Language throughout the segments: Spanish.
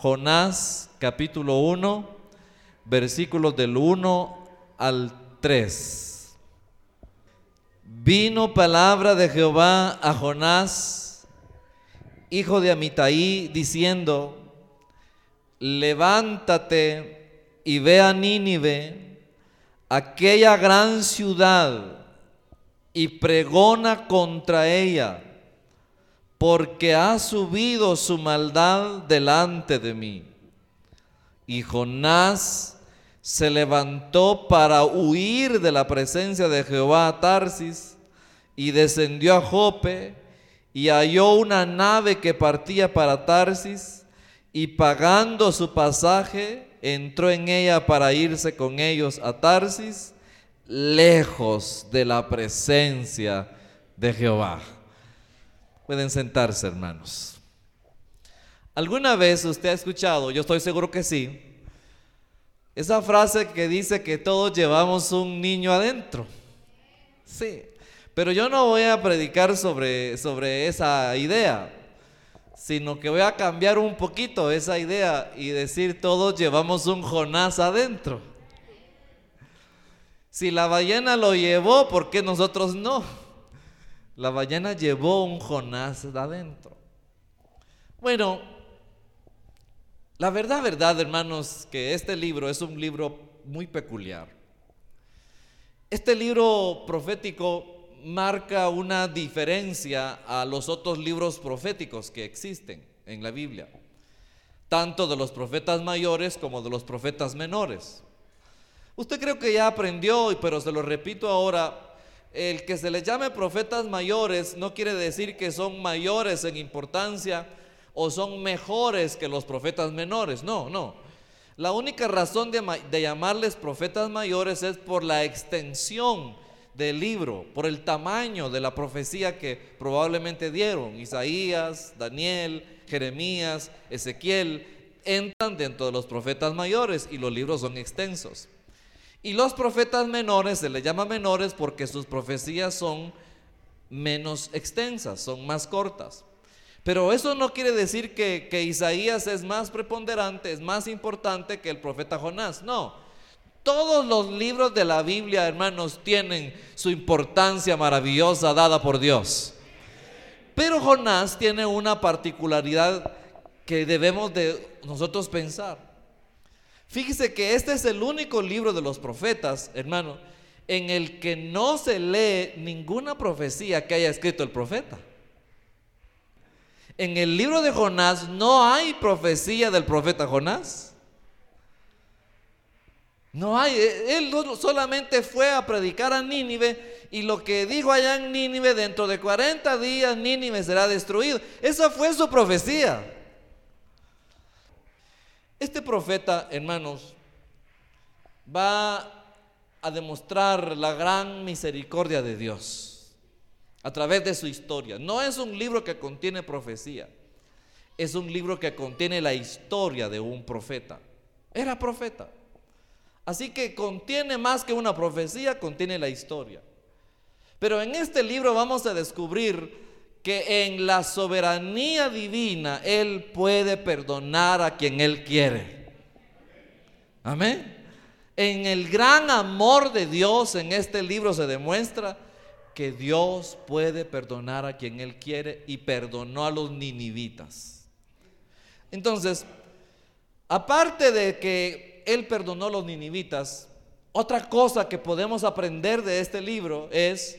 Jonás capítulo 1, versículos del 1 al 3. Vino palabra de Jehová a Jonás, hijo de Amitai, diciendo, levántate y ve a Nínive, aquella gran ciudad, y pregona contra ella porque ha subido su maldad delante de mí. Y Jonás se levantó para huir de la presencia de Jehová a Tarsis y descendió a Jope y halló una nave que partía para Tarsis y pagando su pasaje entró en ella para irse con ellos a Tarsis lejos de la presencia de Jehová. Pueden sentarse, hermanos. ¿Alguna vez usted ha escuchado, yo estoy seguro que sí, esa frase que dice que todos llevamos un niño adentro? Sí, pero yo no voy a predicar sobre, sobre esa idea, sino que voy a cambiar un poquito esa idea y decir todos llevamos un Jonás adentro. Si la ballena lo llevó, ¿por qué nosotros no? La ballena llevó un Jonás adentro. Bueno, la verdad, verdad, hermanos, que este libro es un libro muy peculiar. Este libro profético marca una diferencia a los otros libros proféticos que existen en la Biblia, tanto de los profetas mayores como de los profetas menores. Usted creo que ya aprendió, pero se lo repito ahora, el que se les llame profetas mayores no quiere decir que son mayores en importancia o son mejores que los profetas menores. No, no. La única razón de, llamarles profetas mayores es por la extensión del libro, por el tamaño de la profecía que probablemente dieron. Isaías, Daniel, Jeremías, Ezequiel entran dentro de los profetas mayores y los libros son extensos. Y los profetas menores se les llama menores porque sus profecías son menos extensas, son más cortas. Pero eso no quiere decir que, Isaías es más preponderante, es más importante que el profeta Jonás. No. Todos los libros de la Biblia, hermanos, tienen su importancia maravillosa dada por Dios. Pero Jonás tiene una particularidad que debemos de nosotros pensar. Fíjese que este es el único libro de los profetas, hermano, en el que no se lee ninguna profecía que haya escrito el profeta. En el libro de Jonás no hay profecía del profeta Jonás. No hay, él solamente fue a predicar a Nínive y lo que dijo allá en Nínive, dentro de 40 días Nínive será destruido. Esa fue su profecía. Este profeta, hermanos, va a demostrar la gran misericordia de Dios a través de su historia. No es un libro que contiene profecía, es un libro que contiene la historia de un profeta. Era profeta. Así que contiene más que una profecía, contiene la historia. Pero en este libro vamos a descubrir que en la soberanía divina Él puede perdonar a quien Él quiere. Amén. En el gran amor de Dios en este libro se demuestra que Dios puede perdonar a quien Él quiere y perdonó a los ninivitas. Entonces, aparte de que Él perdonó a los ninivitas, otra cosa que podemos aprender de este libro es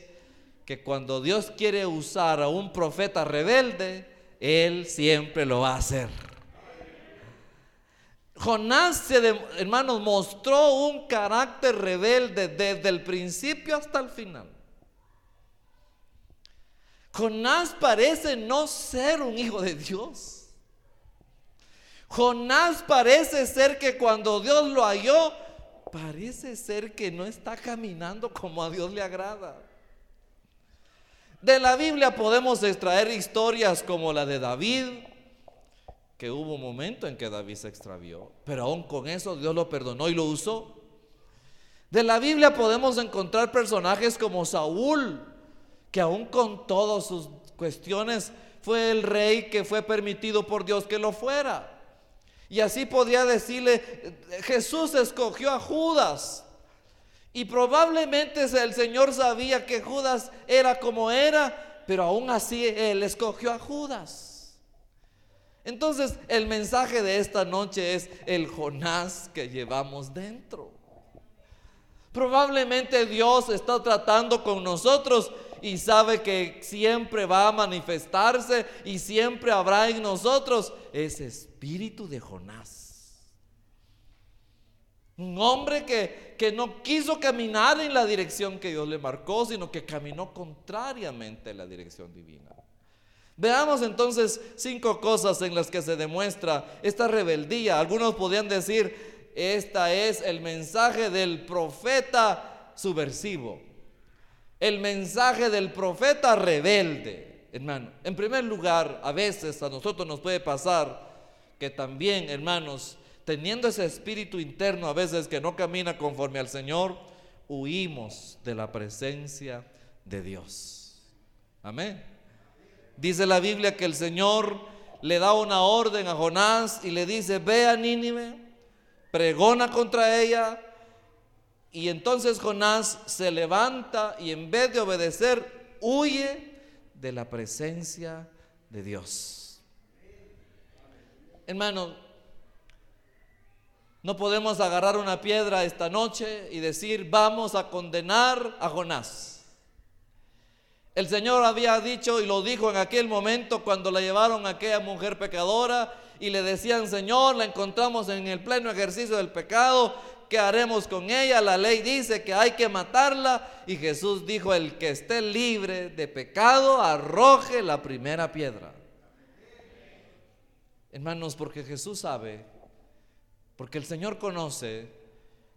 que cuando Dios quiere usar a un profeta rebelde, Él siempre lo va a hacer. Jonás, hermanos, mostró un carácter rebelde desde el principio hasta el final. Jonás parece no ser un hijo de Dios. Jonás parece ser que cuando Dios lo halló, parece ser que no está caminando como a Dios le agrada. De la Biblia podemos extraer historias como la de David, que hubo un momento en que David se extravió, pero aún con eso Dios lo perdonó y lo usó. De la Biblia podemos encontrar personajes como Saúl, que aún con todas sus cuestiones fue el rey que fue permitido por Dios que lo fuera. Y así podría decirle, Jesús escogió a Judas. Y probablemente el Señor sabía que Judas era como era, pero aún así Él escogió a Judas. Entonces el mensaje de esta noche es el Jonás que llevamos dentro. Probablemente Dios está tratando con nosotros y sabe que siempre va a manifestarse y siempre habrá en nosotros ese espíritu de Jonás. Un hombre que, que, no quiso caminar en la dirección que Dios le marcó, sino que caminó contrariamente a la dirección divina. Veamos entonces cinco cosas en las que se demuestra esta rebeldía. Algunos podrían decir, esta es el mensaje del profeta subversivo. El mensaje del profeta rebelde, hermano. En primer lugar, a veces a nosotros nos puede pasar que también, hermanos, teniendo ese espíritu interno a veces que no camina conforme al Señor, huimos de la presencia de Dios. Amén. Dice la Biblia que el Señor le da una orden a Jonás y le dice, ve a Nínive, pregona contra ella. Y entonces Jonás se levanta y en vez de obedecer, huye de la presencia de Dios. Hermano, no podemos agarrar una piedra esta noche y decir, vamos a condenar a Jonás. El Señor había dicho y lo dijo en aquel momento cuando la llevaron a aquella mujer pecadora y le decían, Señor, la encontramos en el pleno ejercicio del pecado, ¿qué haremos con ella? La ley dice que hay que matarla y Jesús dijo, el que esté libre de pecado, arroje la primera piedra. Hermanos, porque Jesús sabe porque el Señor conoce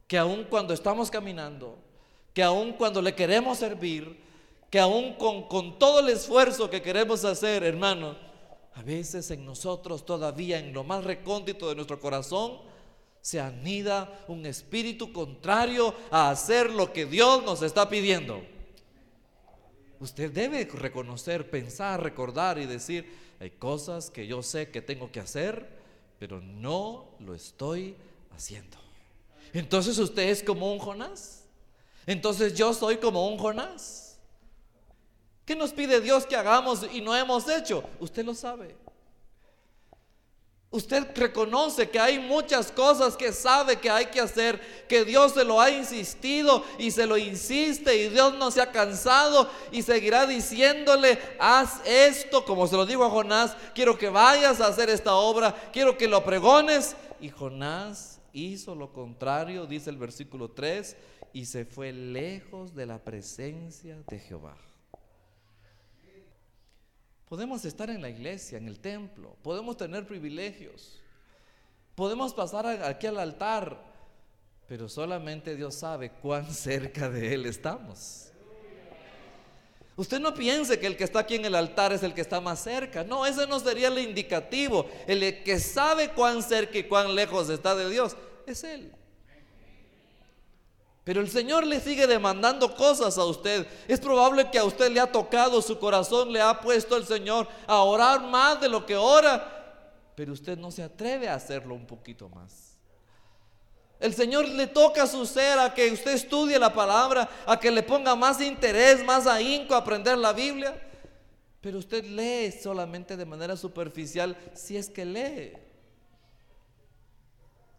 que aun cuando estamos caminando, que aun cuando le queremos servir, que aun con, con todo el esfuerzo que queremos hacer, hermano, a veces en nosotros todavía, en lo más recóndito de nuestro corazón, se anida un espíritu contrario a hacer lo que Dios nos está pidiendo. Usted debe reconocer, pensar, recordar y decir, hay cosas que yo sé que tengo que hacer, pero no lo estoy haciendo. Entonces usted es como un Jonás. Entonces yo soy como un Jonás. ¿Qué nos pide Dios que hagamos y no hemos hecho? Usted lo sabe. Usted reconoce que hay muchas cosas que sabe que hay que hacer, que Dios se lo ha insistido y se lo insiste y Dios no se ha cansado y seguirá diciéndole, haz esto, como se lo digo a Jonás, quiero que vayas a hacer esta obra, quiero que lo pregones. Y Jonás hizo lo contrario, dice el versículo 3, y se fue lejos de la presencia de Jehová. Podemos estar en la iglesia, en el templo, podemos tener privilegios, podemos pasar aquí al altar, pero solamente Dios sabe cuán cerca de Él estamos. Usted no piense que el que está aquí en el altar es el que está más cerca. No, ese no sería el indicativo. El que sabe cuán cerca y cuán lejos está de Dios es Él. Pero el Señor le sigue demandando cosas a usted. Es probable que a usted le ha tocado su corazón, le ha puesto el Señor a orar más de lo que ora, pero usted no se atreve a hacerlo un poquito más. El Señor le toca a su ser a que usted estudie la palabra, a que le ponga más interés, más ahínco a aprender la Biblia, pero usted lee solamente de manera superficial si es que lee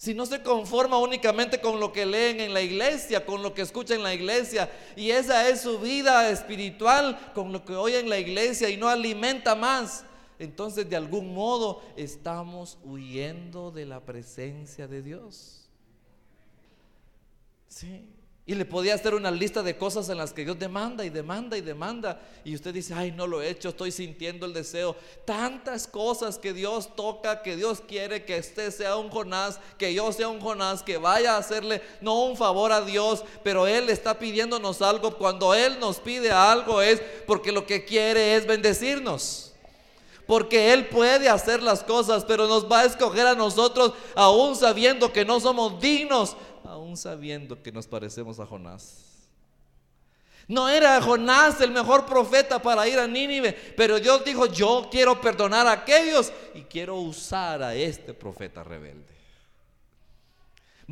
si no se conforma únicamente con lo que leen en la iglesia, con lo que escuchan en la iglesia, y esa es su vida espiritual, con lo que oye en la iglesia y no alimenta más, entonces de algún modo estamos huyendo de la presencia de Dios. Sí. Y le podía hacer una lista de cosas en las que Dios demanda y demanda y demanda. Y usted dice, ay, no lo he hecho, estoy sintiendo el deseo. Tantas cosas que Dios toca, que Dios quiere que usted sea un Jonás, que yo sea un Jonás, que vaya a hacerle no un favor a Dios, pero Él está pidiéndonos algo. Cuando Él nos pide algo es porque lo que quiere es bendecirnos. Porque Él puede hacer las cosas, pero nos va a escoger a nosotros aún sabiendo que no somos dignos sabiendo que nos parecemos a Jonás. No era Jonás el mejor profeta para ir a Nínive, pero Dios dijo, yo quiero perdonar a aquellos y quiero usar a este profeta rebelde.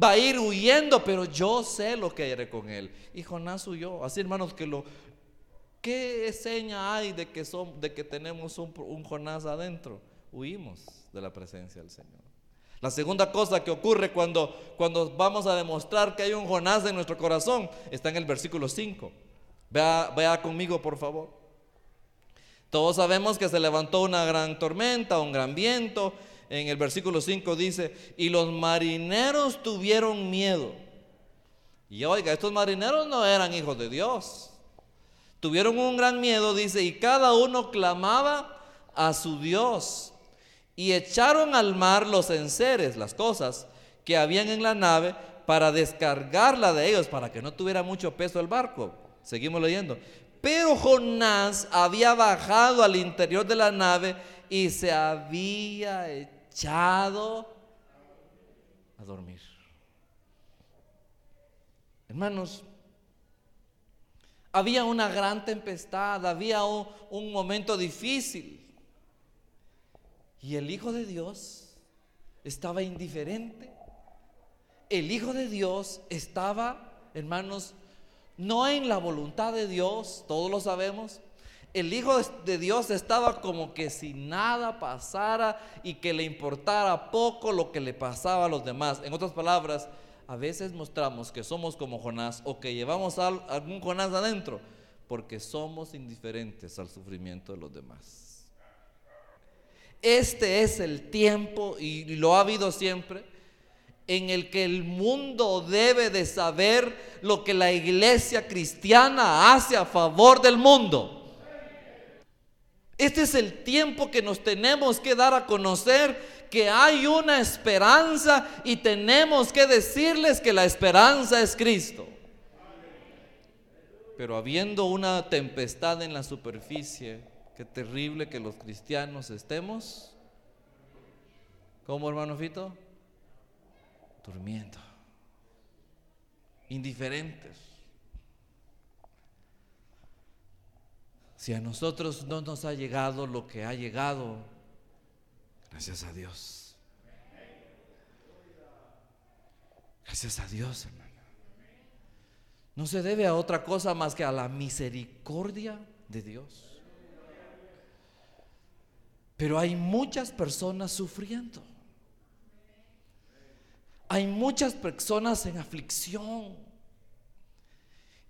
Va a ir huyendo, pero yo sé lo que haré con él. Y Jonás huyó. Así hermanos que lo... ¿Qué seña hay de que, son, de que tenemos un, un Jonás adentro? Huimos de la presencia del Señor. La segunda cosa que ocurre cuando, cuando vamos a demostrar que hay un Jonás en nuestro corazón está en el versículo 5. Vea, conmigo, por favor. Todos sabemos que se levantó una gran tormenta, un gran viento. En el versículo 5 dice, y los marineros tuvieron miedo. Y oiga, estos marineros no eran hijos de Dios. Tuvieron un gran miedo, dice, y cada uno clamaba a su Dios y echaron al mar los enseres, las cosas que habían en la nave, para descargarla de ellos, para que no tuviera mucho peso el barco. Seguimos leyendo. Pero Jonás había bajado al interior de la nave y se había echado a dormir. Hermanos, había una gran tempestad, había un, un momento difícil. Y el Hijo de Dios estaba indiferente. El Hijo de Dios estaba, hermanos, no en la voluntad de Dios, todos lo sabemos. El Hijo de Dios estaba como que si nada pasara y que le importara poco lo que le pasaba a los demás. En otras palabras, a veces mostramos que somos como Jonás o que llevamos algún Jonás adentro porque somos indiferentes al sufrimiento de los demás. Este es el tiempo, y lo ha habido siempre, en el que el mundo debe de saber lo que la iglesia cristiana hace a favor del mundo. Este es el tiempo que nos tenemos que dar a conocer que hay una esperanza y tenemos que decirles que la esperanza es Cristo. Pero habiendo una tempestad en la superficie, Qué terrible que los cristianos estemos. ¿Cómo, hermano Fito? Durmiendo. Indiferentes. Si a nosotros no nos ha llegado lo que ha llegado, gracias a Dios. Gracias a Dios, hermano. No se debe a otra cosa más que a la misericordia de Dios. Pero hay muchas personas sufriendo. Hay muchas personas en aflicción.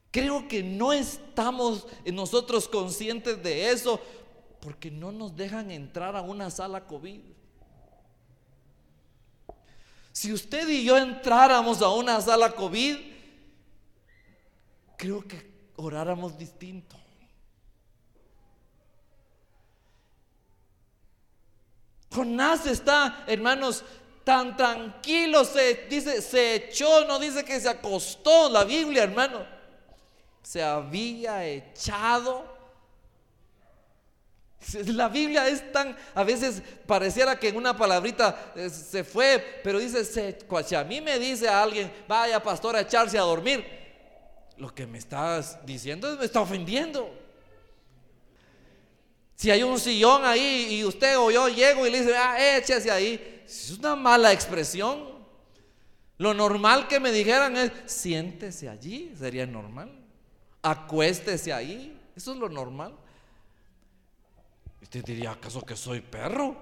Creo que no estamos nosotros conscientes de eso porque no nos dejan entrar a una sala COVID. Si usted y yo entráramos a una sala COVID, creo que oráramos distinto. Jonás está, hermanos, tan tranquilo, se dice, se echó, no dice que se acostó, la Biblia, hermano, se había echado. La Biblia es tan, a veces pareciera que en una palabrita eh, se fue, pero dice, se, si a mí me dice a alguien, vaya pastor a echarse a dormir, lo que me estás diciendo me está ofendiendo. Si hay un sillón ahí y usted o yo llego y le dice, ah, échese ahí, es una mala expresión. Lo normal que me dijeran es, siéntese allí, sería normal. Acuéstese ahí, eso es lo normal. Usted diría, ¿acaso que soy perro?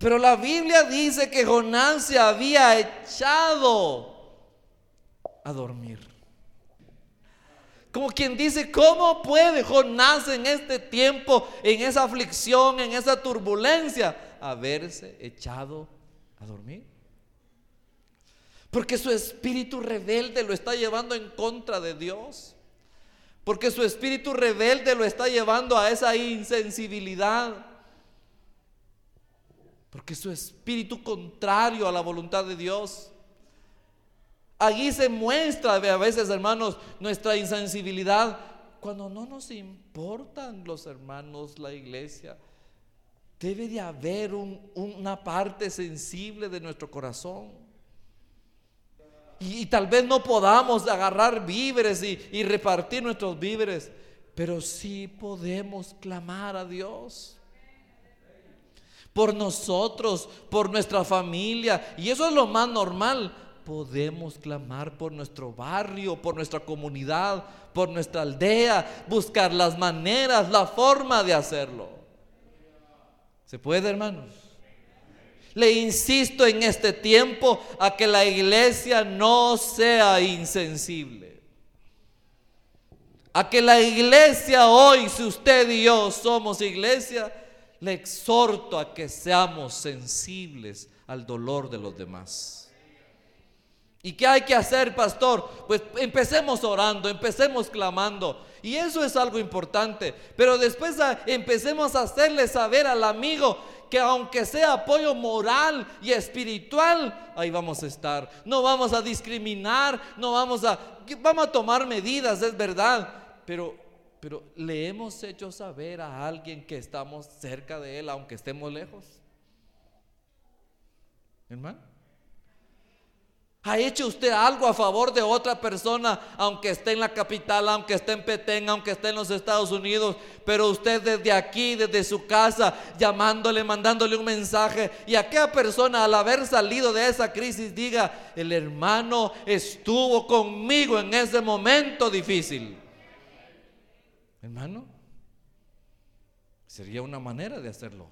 Pero la Biblia dice que Jonás se había echado a dormir. Como quien dice, ¿cómo puede Jonás en este tiempo, en esa aflicción, en esa turbulencia, haberse echado a dormir? Porque su espíritu rebelde lo está llevando en contra de Dios. Porque su espíritu rebelde lo está llevando a esa insensibilidad. Porque su espíritu contrario a la voluntad de Dios Allí se muestra a veces, hermanos, nuestra insensibilidad cuando no nos importan los hermanos, la iglesia. Debe de haber una parte sensible de nuestro corazón. Y, tal vez no podamos agarrar víveres y, y repartir nuestros víveres, pero sí podemos clamar a Dios por nosotros, por nuestra familia. Y eso es lo más normal. Podemos clamar por nuestro barrio, por nuestra comunidad, por nuestra aldea, buscar las maneras, la forma de hacerlo. ¿Se puede, hermanos? Le insisto en este tiempo a que la iglesia no sea insensible. A que la iglesia hoy, si usted y yo somos iglesia, le exhorto a que seamos sensibles al dolor de los demás. ¿Y qué hay que hacer, pastor? Pues empecemos orando, empecemos clamando. Y eso es algo importante. Pero después empecemos a hacerle saber al amigo que aunque sea apoyo moral y espiritual, ahí vamos a estar. No vamos a discriminar, no vamos a... Vamos a tomar medidas, es verdad. Pero pero le hemos hecho saber a alguien que estamos cerca de él, aunque estemos lejos. Hermano. ¿Ha hecho usted algo a favor de otra persona, aunque esté en la capital, aunque esté en Petén, aunque esté en los Estados Unidos? Pero usted desde aquí, desde su casa, llamándole, mandándole un mensaje, y aquella persona al haber salido de esa crisis diga, el hermano estuvo conmigo en ese momento difícil. Hermano, sería una manera de hacerlo.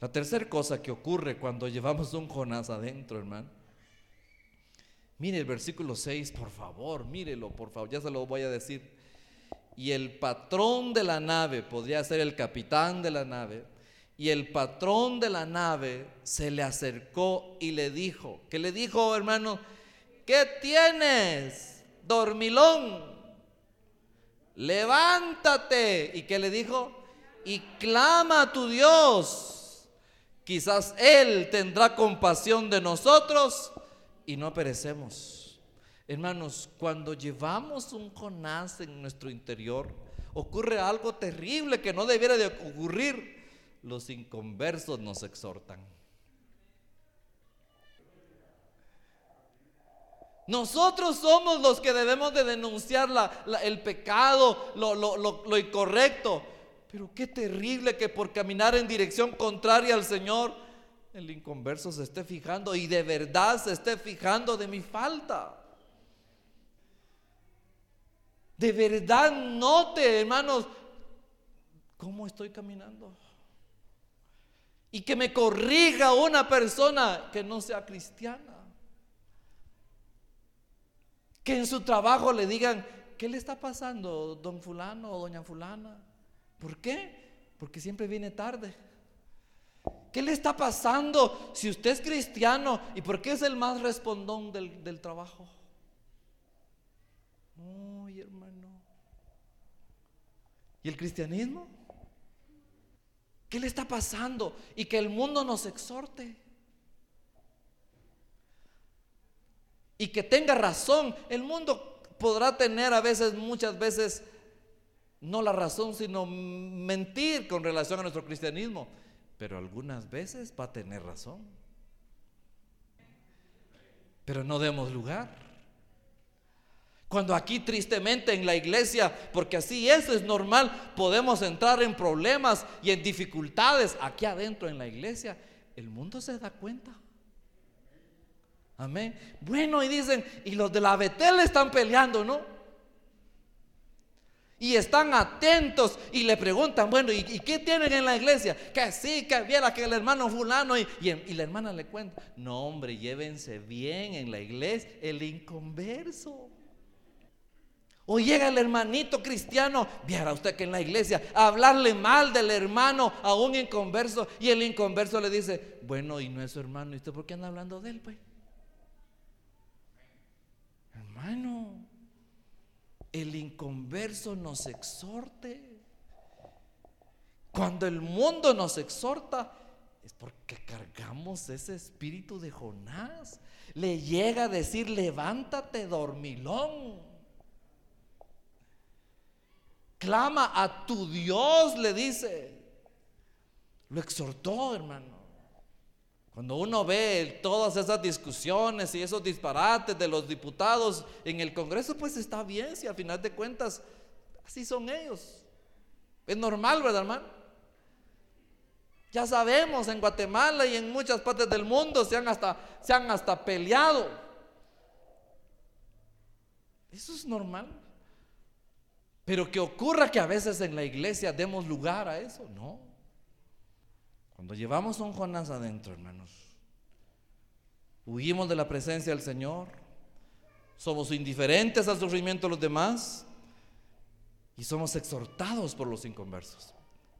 La tercera cosa que ocurre cuando llevamos un Jonás adentro, hermano. Mire el versículo 6, por favor, mírelo, por favor, ya se lo voy a decir. Y el patrón de la nave, podría ser el capitán de la nave, y el patrón de la nave se le acercó y le dijo, ¿qué le dijo, hermano? ¿Qué tienes, dormilón? levántate. ¿Y qué le dijo? Y clama a tu Dios. Quizás Él tendrá compasión de nosotros y no perecemos. Hermanos, cuando llevamos un Jonás en nuestro interior, ocurre algo terrible que no debiera de ocurrir. Los inconversos nos exhortan. Nosotros somos los que debemos de denunciar el pecado, lo, lo incorrecto. Pero qué terrible que por caminar en dirección contraria al Señor, el inconverso se esté fijando y de verdad se esté fijando de mi falta. De verdad note, hermanos, cómo estoy caminando. Y que me corrija una persona que no sea cristiana. Que en su trabajo le digan, ¿qué le está pasando, don fulano o doña fulana? ¿Por qué? Porque siempre viene tarde. ¿Qué le está pasando si usted es cristiano y por qué es el más respondón del, trabajo? Uy, hermano. ¿Y el cristianismo? ¿Qué le está pasando? Y que el mundo nos exhorte. y que tenga razón. El mundo podrá tener a veces, muchas veces, no la razón, sino mentir con relación a nuestro cristianismo. Pero algunas veces va a tener razón. Pero no demos lugar. Cuando aquí tristemente en la iglesia, porque así eso es normal, podemos entrar en problemas y en dificultades aquí adentro en la iglesia, el mundo se da cuenta. Amén. Bueno, y dicen, y los de la Betel están peleando, ¿no? Y están atentos y le preguntan, bueno, ¿y, qué tienen en la iglesia? Que sí, que viera que el hermano fulano y, y, la hermana le cuenta, no hombre, llévense bien en la iglesia, el inconverso. O llega el hermanito cristiano, viera usted que en la iglesia, a hablarle mal del hermano a un inconverso y el inconverso le dice, bueno, y no es su hermano, ¿y usted por qué anda hablando de él? Pues? Hermano, el inconverso nos exhorte. Cuando el mundo nos exhorta, es porque cargamos ese espíritu de Jonás. Le llega a decir, levántate, dormilón. Clama a tu Dios, le dice. Lo exhortó, hermano. Cuando uno ve todas esas discusiones y esos disparates de los diputados en el Congreso, pues está bien, si al final de cuentas así son ellos. Es normal, ¿verdad, hermano? Ya sabemos, en Guatemala y en muchas partes del mundo se han hasta, se han hasta peleado. Eso es normal. Pero que ocurra que a veces en la iglesia demos lugar a eso, no. Cuando llevamos un Jonás adentro, hermanos, huimos de la presencia del Señor, somos indiferentes al sufrimiento de los demás y somos exhortados por los inconversos.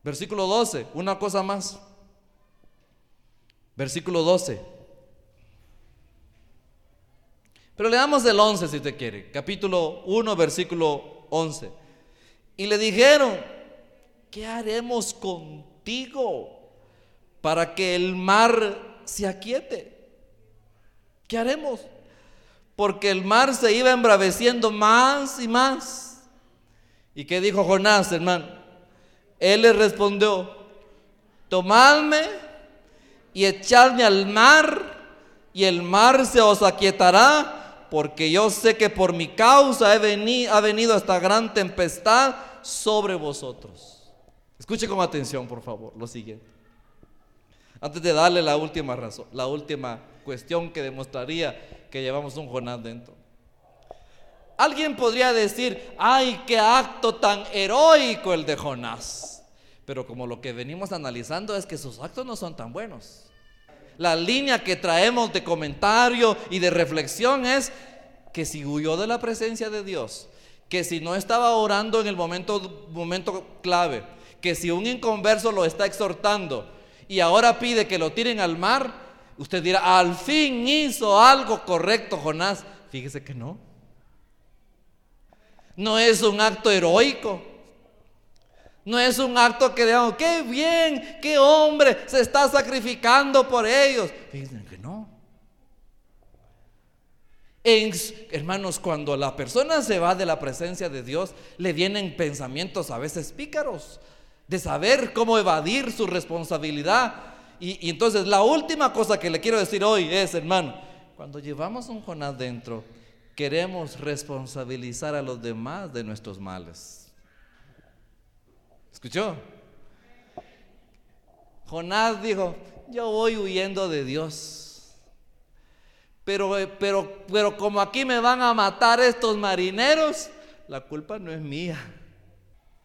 Versículo 12, una cosa más. Versículo 12. Pero le damos el 11 si usted quiere. Capítulo 1, versículo 11. Y le dijeron, ¿qué haremos contigo? Para que el mar se aquiete. ¿Qué haremos? Porque el mar se iba embraveciendo más y más. ¿Y qué dijo Jonás, hermano? Él le respondió, tomadme y echadme al mar y el mar se os aquietará, porque yo sé que por mi causa he venido, ha venido esta gran tempestad sobre vosotros. Escuche con atención, por favor, lo siguiente. Antes de darle la última razón, la última cuestión que demostraría que llevamos un Jonás dentro. Alguien podría decir, ay, qué acto tan heroico el de Jonás. Pero como lo que venimos analizando es que sus actos no son tan buenos. La línea que traemos de comentario y de reflexión es que si huyó de la presencia de Dios, que si no estaba orando en el momento, momento clave, que si un inconverso lo está exhortando, y ahora pide que lo tiren al mar, usted dirá, al fin hizo algo correcto Jonás. Fíjese que no. No es un acto heroico. No es un acto que digamos, qué bien, qué hombre se está sacrificando por ellos. Fíjense que no. hermanos, cuando la persona se va de la presencia de Dios, le vienen pensamientos a veces pícaros de saber cómo evadir su responsabilidad. Y, entonces la última cosa que le quiero decir hoy es, hermano, cuando llevamos un Jonás dentro, queremos responsabilizar a los demás de nuestros males. ¿Escuchó? Jonás dijo, yo voy huyendo de Dios. Pero, pero, pero como aquí me van a matar estos marineros, la culpa no es mía.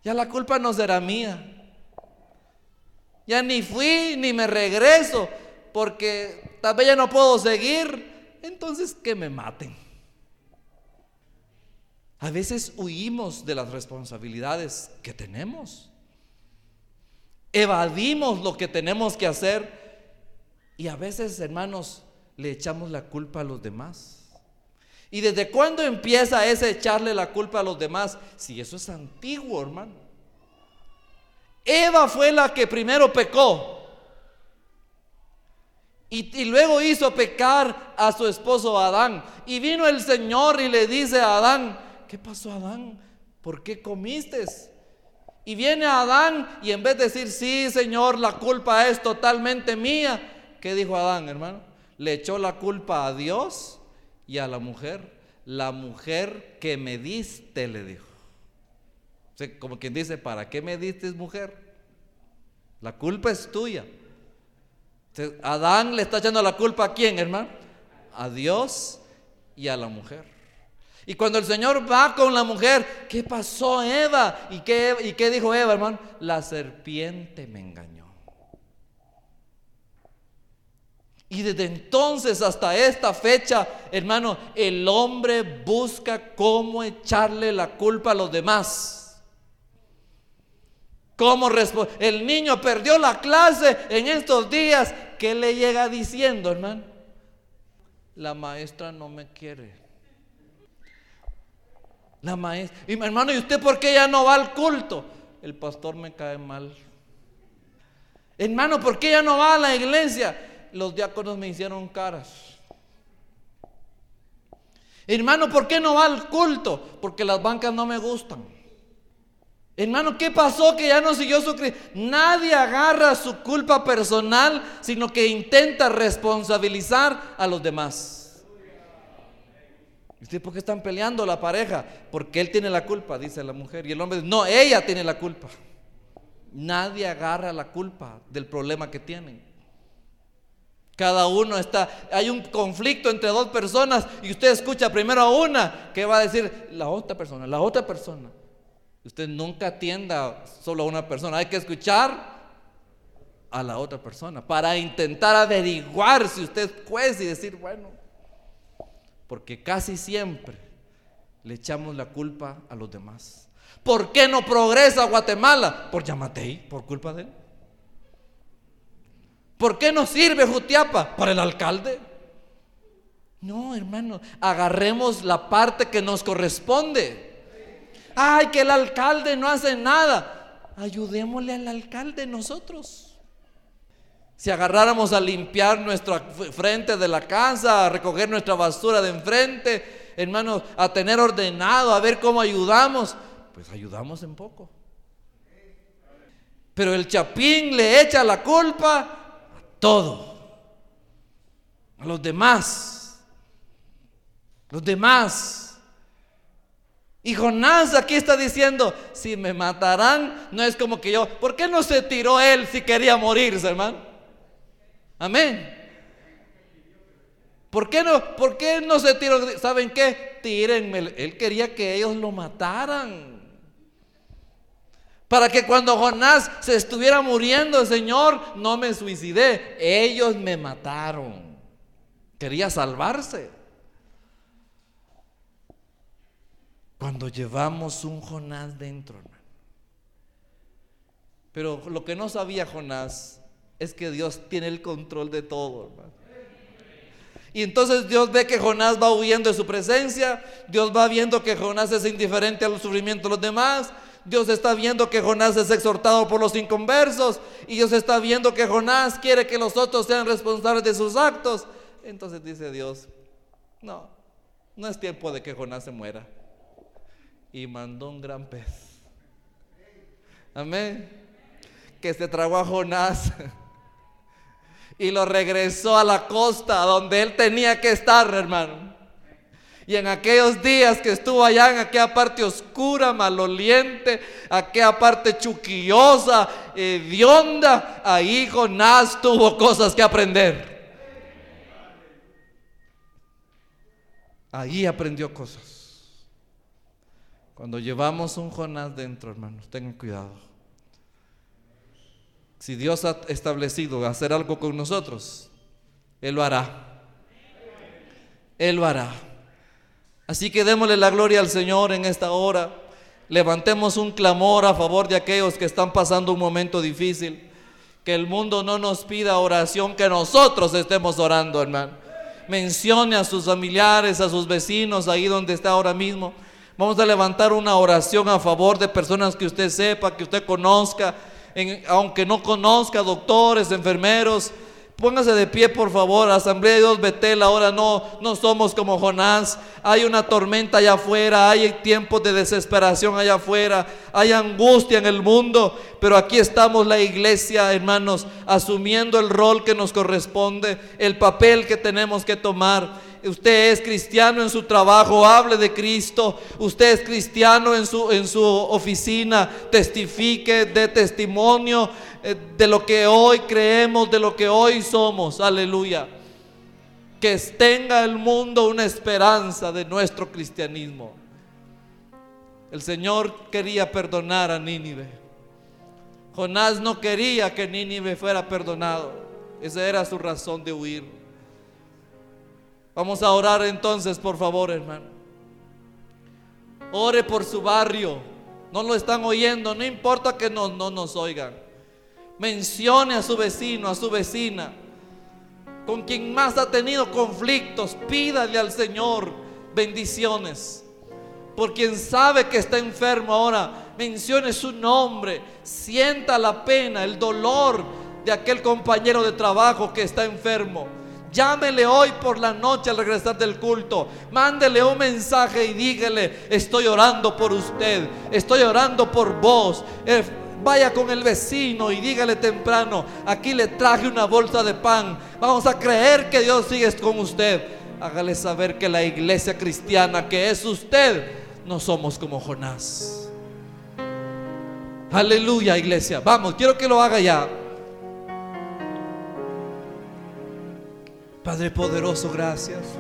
Ya la culpa no será mía. Ya ni fui ni me regreso porque tal vez ya no puedo seguir. Entonces que me maten. A veces huimos de las responsabilidades que tenemos. Evadimos lo que tenemos que hacer. Y a veces, hermanos, le echamos la culpa a los demás. ¿Y desde cuándo empieza ese echarle la culpa a los demás? Si eso es antiguo, hermano. Eva fue la que primero pecó. Y, luego hizo pecar a su esposo Adán. Y vino el Señor y le dice a Adán, ¿qué pasó Adán? ¿Por qué comiste? Y viene Adán y en vez de decir, sí Señor, la culpa es totalmente mía, ¿qué dijo Adán, hermano? Le echó la culpa a Dios y a la mujer. La mujer que me diste, le dijo como quien dice, ¿para qué me diste mujer? La culpa es tuya. Adán le está echando la culpa a quién, hermano? A Dios y a la mujer. Y cuando el Señor va con la mujer, ¿qué pasó Eva? ¿Y qué, ¿Y qué dijo Eva, hermano? La serpiente me engañó. Y desde entonces hasta esta fecha, hermano, el hombre busca cómo echarle la culpa a los demás. ¿Cómo El niño perdió la clase en estos días. ¿Qué le llega diciendo, hermano? La maestra no me quiere. La maestra. Y mi hermano, ¿y usted por qué ya no va al culto? El pastor me cae mal. Hermano, ¿por qué ya no va a la iglesia? Los diáconos me hicieron caras. Hermano, ¿por qué no va al culto? Porque las bancas no me gustan. Hermano, ¿qué pasó que ya no siguió su Nadie agarra su culpa personal, sino que intenta responsabilizar a los demás. ¿Y por qué están peleando la pareja? Porque él tiene la culpa, dice la mujer. Y el hombre dice, no, ella tiene la culpa. Nadie agarra la culpa del problema que tienen. Cada uno está, hay un conflicto entre dos personas y usted escucha primero a una que va a decir la otra persona, la otra persona. Usted nunca atienda solo a una persona, hay que escuchar a la otra persona para intentar averiguar si usted puede y decir, bueno, porque casi siempre le echamos la culpa a los demás. ¿Por qué no progresa Guatemala? Por Yamatei, por culpa de él. ¿Por qué no sirve Jutiapa? ¿Para el alcalde? No, hermano, agarremos la parte que nos corresponde. Ay, que el alcalde no hace nada. Ayudémosle al alcalde nosotros. Si agarráramos a limpiar nuestra frente de la casa, a recoger nuestra basura de enfrente, hermano, a tener ordenado, a ver cómo ayudamos, pues ayudamos en poco. Pero el chapín le echa la culpa todo. A los demás. Los demás. Y Jonás aquí está diciendo, si me matarán, no es como que yo, ¿por qué no se tiró él si quería morirse, hermano? Amén. ¿Por qué no, por qué no se tiró? ¿Saben qué? Tírenme. Él quería que ellos lo mataran. Para que cuando Jonás se estuviera muriendo, Señor, no me suicidé. Ellos me mataron. Quería salvarse. Cuando llevamos un Jonás dentro, hermano. Pero lo que no sabía Jonás es que Dios tiene el control de todo, hermano. Y entonces Dios ve que Jonás va huyendo de su presencia, Dios va viendo que Jonás es indiferente al sufrimiento de los demás, Dios está viendo que Jonás es exhortado por los inconversos y Dios está viendo que Jonás quiere que los otros sean responsables de sus actos. Entonces dice Dios, no, no es tiempo de que Jonás se muera. Y mandó un gran pez. Amén. Que se tragó a Jonás y lo regresó a la costa donde él tenía que estar, hermano. Y en aquellos días que estuvo allá en aquella parte oscura, maloliente, aquella parte chuquillosa, hedionda, ahí Jonás tuvo cosas que aprender. Ahí aprendió cosas. Cuando llevamos un Jonás dentro, hermanos, tengan cuidado. Si Dios ha establecido hacer algo con nosotros, Él lo hará. Él lo hará. Así que démosle la gloria al Señor en esta hora. Levantemos un clamor a favor de aquellos que están pasando un momento difícil. Que el mundo no nos pida oración, que nosotros estemos orando, hermano. Mencione a sus familiares, a sus vecinos, ahí donde está ahora mismo. Vamos a levantar una oración a favor de personas que usted sepa, que usted conozca, aunque no conozca, doctores, enfermeros, Póngase de pie, por favor. Asamblea de Dios Betel, ahora no, no somos como Jonás. Hay una tormenta allá afuera, hay tiempos de desesperación allá afuera, hay angustia en el mundo. Pero aquí estamos la iglesia, hermanos, asumiendo el rol que nos corresponde, el papel que tenemos que tomar. Usted es cristiano en su trabajo, hable de Cristo. Usted es cristiano en su, en su oficina, testifique de testimonio eh, de lo que hoy creemos, de lo que hoy somos. Aleluya. Que tenga el mundo una esperanza de nuestro cristianismo. El Señor quería perdonar a Nínive. Jonás no quería que Nínive fuera perdonado. Esa era su razón de huir. Vamos a orar entonces, por favor, hermano. Ore por su barrio. No lo están oyendo, no importa que no, no nos oigan. Mencione a su vecino, a su vecina, con quien más ha tenido conflictos. Pídale al Señor bendiciones. Por quien sabe que está enfermo ahora, mencione su nombre. Sienta la pena, el dolor de aquel compañero de trabajo que está enfermo Llámele hoy por la noche al regresar del culto. Mándele un mensaje y dígale, estoy orando por usted, estoy orando por vos. Eh, vaya con el vecino y dígale temprano, aquí le traje una bolsa de pan. Vamos a creer que Dios sigue con usted. Hágale saber que la iglesia cristiana que es usted, no somos como Jonás. Aleluya, iglesia. Vamos, quiero que lo haga ya. Padre poderoso, gracias.